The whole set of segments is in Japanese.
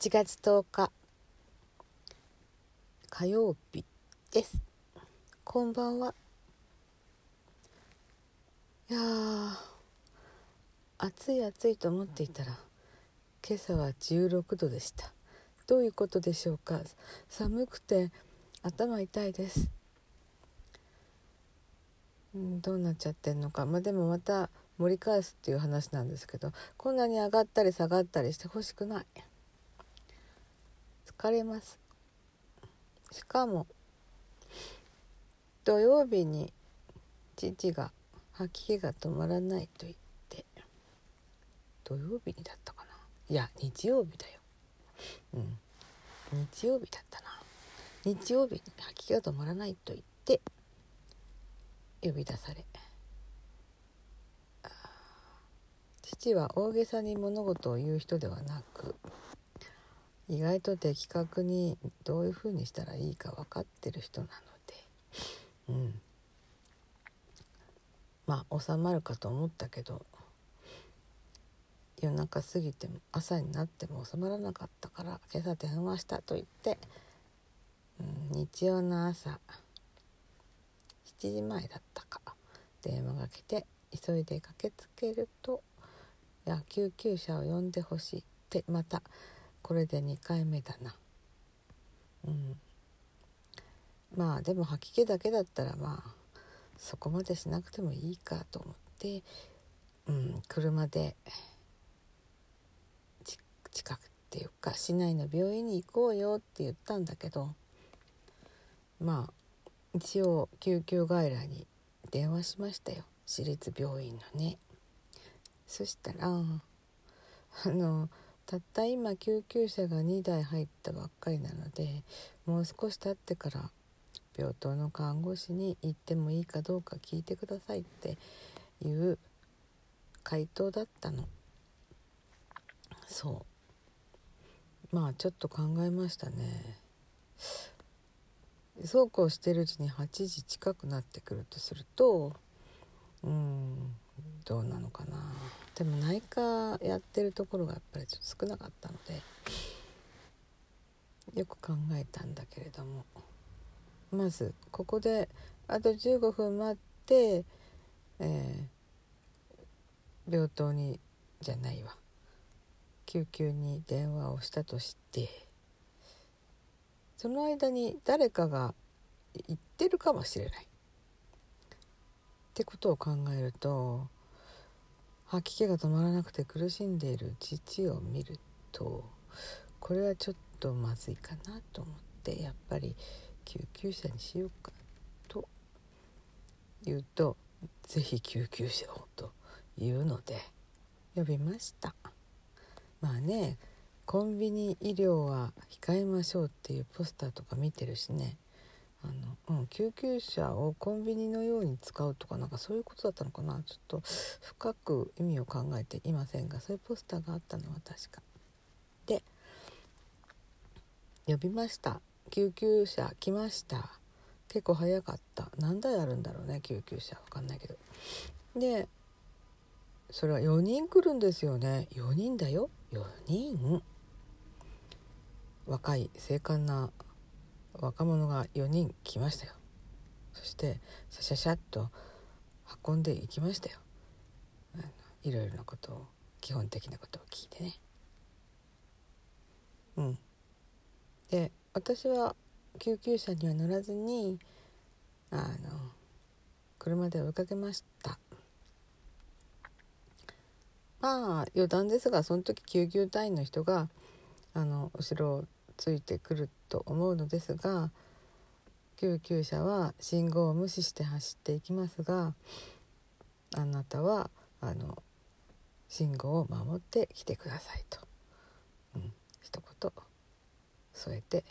8月10日。火曜日です。こんばんは。いやー暑い暑いと思っていたら今朝は16度でした。どういうことでしょうか。寒くて頭痛いです。んどうなっちゃってんのか。まあでもまた盛り返すっていう話なんですけどこんなに上がったり下がったりしてほしくない。疲れます。しかも土曜日に父が吐き気が止まらないと言って土曜日にだったかな？いや日曜日だよ。うん。日曜日だったな。日曜日に吐き気が止まらないと言って呼び出され。父は大げさに物事を言う人ではなく意外と的確にどういうふうにしたらいいか分かってる人なので。うん。まあ収まるかと思ったけど。夜中過ぎても朝になっても収まらなかったから今朝電話したと言って、うん、日曜の朝。7時前だったか。電話が来て急いで駆けつけると「いや救急車を呼んでほしい」ってまたこれで2回目だな。うん、まあでも吐き気だけだったらまあそこまでしなくてもいいかと思って、うん、車で近くっていうか市内の病院に行こうよって言ったんだけどまあ一応救急外来に電話しましたよ。私立病院のね。そしたらあのたった今救急車が2台入ったばっかりなのでもう少し経ってから病棟の看護師に行ってもいいかどうか聞いてくださいっていう回答だったの。そう。まあちょっと考えましたね。そうこうしてるうちに8時近くなってくるとするとうん。どうなのかな。でも内科やってるところがやっぱりちょっと少なかったのでよく考えたんだけれども。まずここであと15分待って、えー、病棟にじゃないわ。救急に電話をしたとしてその間に誰かが言ってるかもしれない。ってことを考えると吐き気が止まらなくて苦しんでいる父を見るとこれはちょっとまずいかなと思ってやっぱり救急車にしようかと言うと「是非救急車を」というので呼びました。まあねコンビニ医療は控えましょうっていうポスターとか見てるしねあの、うん、救急車をコンビニのように使うとかなんかそういうことだったのかな。ちょっと深く意味を考えていませんがそういうポスターがあったのは確か。で呼びました。救急車来ました。結構早かった。何台あるんだろうね救急車。わかんないけど。でそれは4人来るんですよね。4人だよ。4人。若い精悍な若者が4人来ましたよ。そしてシャシャシャッと運んでいきましたよ。いろいろなことを基本的なことを聞いてね。うん。で私は救急車には乗らずにあの車で追いかけました。まあ余談ですがその時救急隊員の人があの後ろをついてくると思うのですが救急車は信号を無視して走っていきますがあなたはあの信号を守って来てくださいと、うん、一言添えて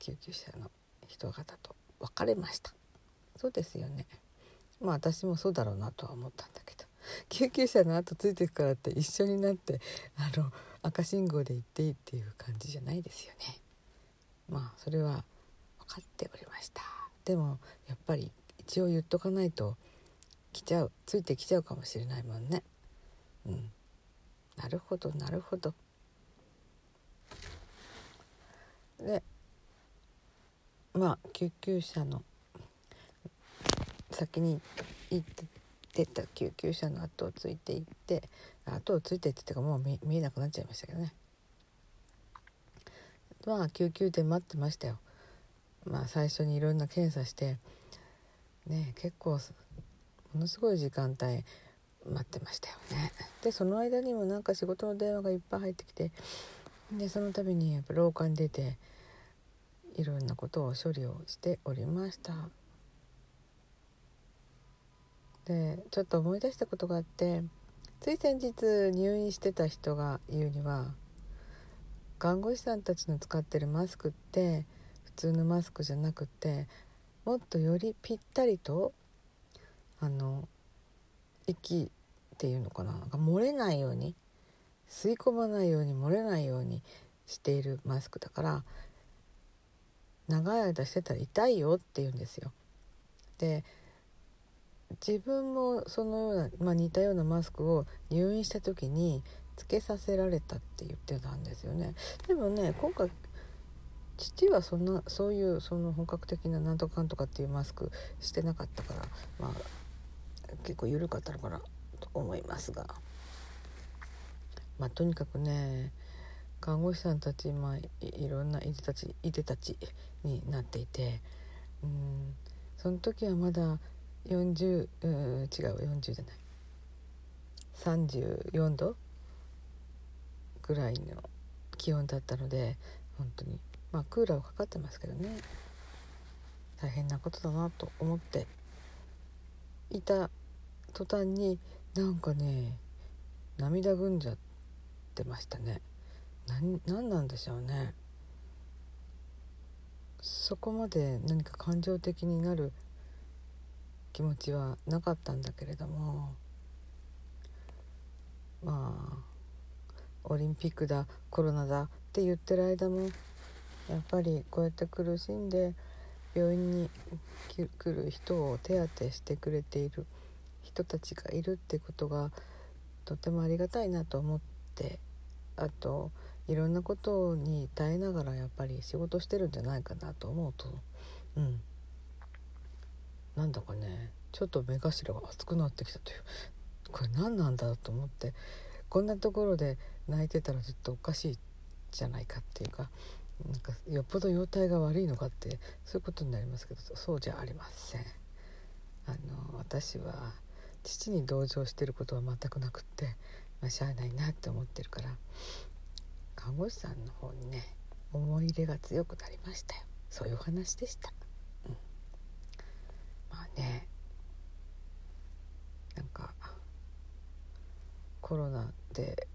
救急車の人方と別れました。そうですよね。まあ私もそうだろうなとは思ったんだけど。救急車の後ついてくからって一緒になってあの赤信号で行っていいっていう感じじゃないですよね。まあそれは分かっておりました。でもやっぱり一応言っとかないと来ちゃうついてきちゃうかもしれないもんね。うん。なるほどなるほど。でまあ救急車の先に行ってた救急車の後をついて行って後をついてってってかもう見えなくなっちゃいましたけどね。まあ救急で待ってましたよ。まあ最初にいろんな検査してね結構ものすごい時間帯待ってましたよね。でその間にもなんか仕事の電話がいっぱい入ってきてでその度にやっぱ廊下に出ていろんなことを処理をしておりました。でちょっと思い出したことがあってつい先日入院してた人が言うには看護師さんたちの使ってるマスクって普通のマスクじゃなくてもっとよりぴったりとあの息っていうのかななんか漏れないように吸い込まないように漏れないようにしているマスクだから長い間してたら痛いよって言うんですよ。で自分もそのような、まあ、似たようなマスクを入院した時につけさせられたって言ってたんですよね。でもね今回父はそんなそういうその本格的ななんとかんとかっていうマスクしてなかったからまあ結構緩かったのかなと思いますがまあとにかくね看護師さんたち、まあ、いろんないでたちいでたちになっていてうんその時はまだ40うん違う40じゃない。34度ぐらいの気温だったので本当に。まあクーラーはかかってますけどね。大変なことだなと思っていた途端になんかね涙ぐんじゃってましたね。何なんでしょうね。そこまで何か感情的になる気持ちはなかったんだけれどもまあオリンピックだコロナだって言ってる間もやっぱりこうやって苦しんで病院に来る人を手当てしてくれている人たちがいるってことがとてもありがたいなと思ってあといろんなことに耐えながらやっぱり仕事してるんじゃないかなと思うとうん。なんだかねちょっと目頭が熱くなってきたというこれ何なんだと思ってこんなところで泣いてたらちょっとおかしいじゃないかっていうかなんかよっぽど容体が悪いのかってそういうことになりますけどそうじゃありません。あの私は父に同情してることは全くなくって、まあ、しゃあないなって思ってるから看護師さんの方にね思い入れが強くなりましたよそういうお話でした、うん、まあねなんかコロナで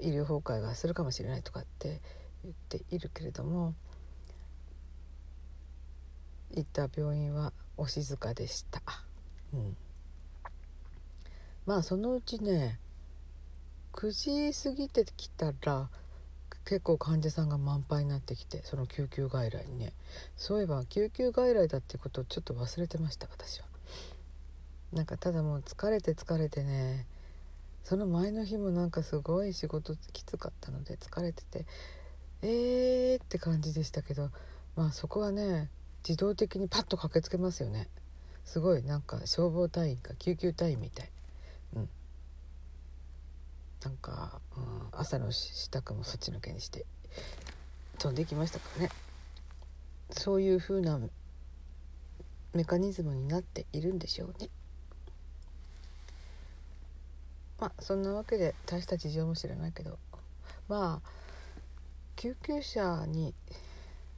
医療崩壊がするかもしれないとかって言っているけれども行った病院はお静かでした、うん、まあそのうちね9時過ぎてきたら結構患者さんが満杯になってきてその救急外来にね。そういえば救急外来だってことをちょっと忘れてました私は。なんかただもう疲れて疲れてねその前の日もなんかすごい仕事きつかったので疲れててえーって感じでしたけどまあそこはね自動的にパッと駆けつけますよね。すごいなんか消防隊員か救急隊員みたい。うん。なんか、うん、朝の支度もそっちのけにして飛んでいきましたからね。そういう風なメカニズムになっているんでしょうね。まあそんなわけで大した事情も知らないけどまあ救急車に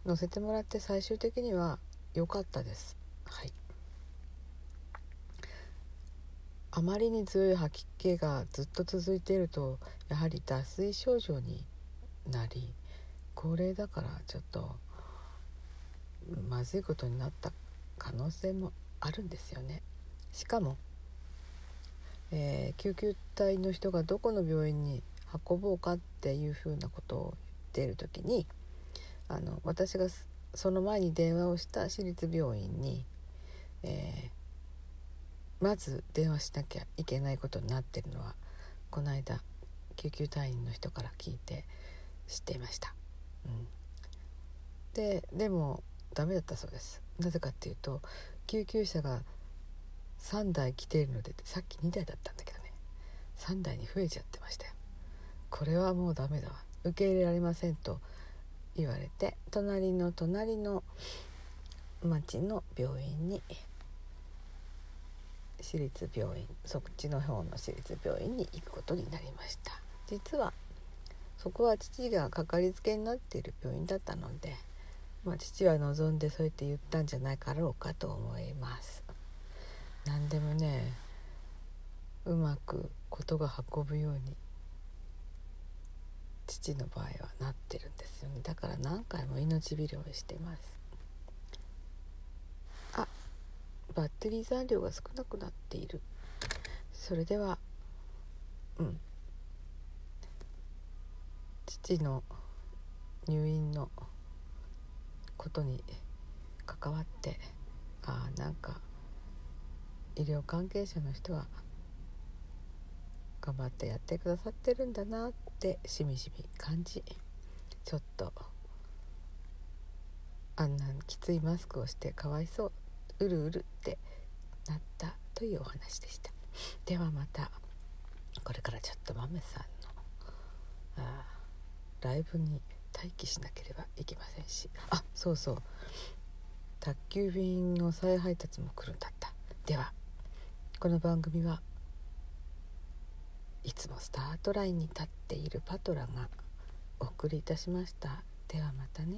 乗せてもらって最終的には良かったです。はいあまりに強い吐き気がずっと続いているとやはり脱水症状になり高齢だからちょっとまずいことになった可能性もあるんですよね。しかも、えー、救急隊の人がどこの病院に運ぼうかっていうふうなことを言っている時にあの私がその前に電話をした私立病院に、えーまず電話しなきゃいけないことになってるのはこの間救急隊員の人から聞いて知っていました、うん、ででもダメだったそうです。なぜかっていうと救急車が3台来ているのでさっき2台だったんだけどね。3台に増えちゃってましたよ。これはもうダメだわ。受け入れられませんと言われて隣の隣の町の病院に私立病院そっちの方の私立病院に行くことになりました。実はそこは父がかかりつけになっている病院だったので、まあ、父は望んでそうやって言ったんじゃないかろうかと思います。何でもねうまくことが運ぶように父の場合はなってるんですよね。だから何回も命拾いしてます。あバッテリー残量が少なくなっている。それではうん。父の入院のことに関わってああなんか医療関係者の人は頑張ってやってくださってるんだなってしみじみ感じちょっとあんなきついマスクをしてかわいそううるうるってなったというお話でした。ではまたこれからちょっとマメさんのあライブに待機しなければいけませんし。あそうそう。宅急便の再配達も来るんだった。では。この番組はいつもスタートラインに立っているパトラがお送りいたしました。ではまたね。